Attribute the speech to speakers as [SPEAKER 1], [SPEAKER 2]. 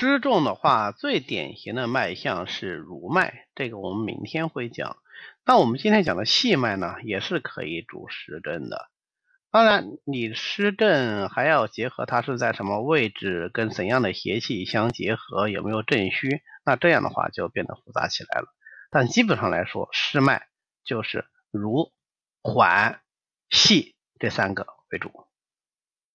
[SPEAKER 1] 失重的话，最典型的脉象是濡脉，这个我们明天会讲。那我们今天讲的细脉呢，也是可以主湿症的。当然，你湿症还要结合它是在什么位置，跟怎样的邪气相结合，有没有正虚，那这样的话就变得复杂起来了。但基本上来说，湿脉就是濡、缓、细这三个为主。